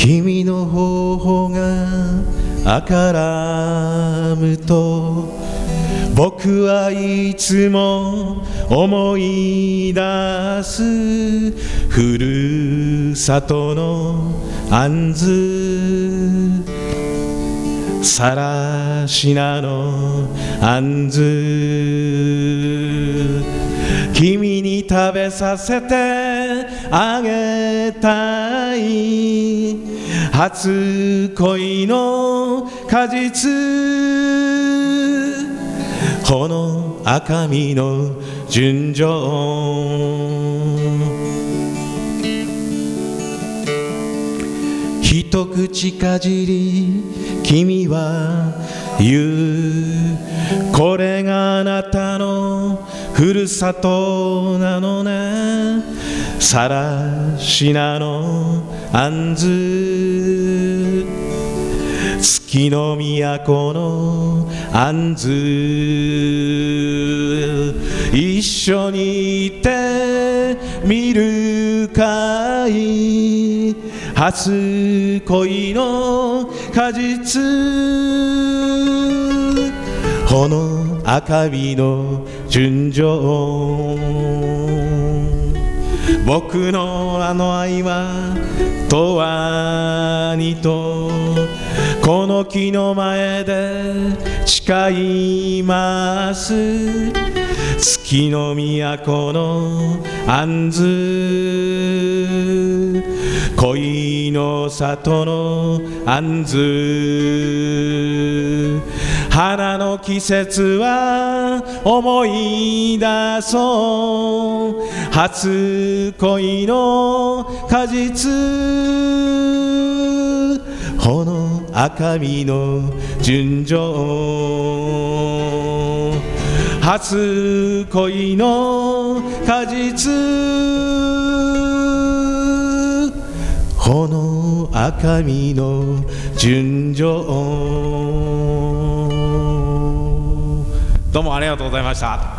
君の頬が赤らむと僕はいつも思い出すふるさとの杏子さらしなの杏子君に食べさせてあげたい。初恋の果実。この赤身の純情。一口かじり君は言う。これがあなたのふるさとなのね。さらしなの。杏子月の都の杏子一緒にいてみるかい.初恋の果実この赤身の純情僕のあの愛は永遠にとこの木の前で誓います。月の都の杏子恋の里の杏子花の季節は思い出そう初恋の果実この赤身の純情初恋の果実この赤身の純情。どうもありがとうございました。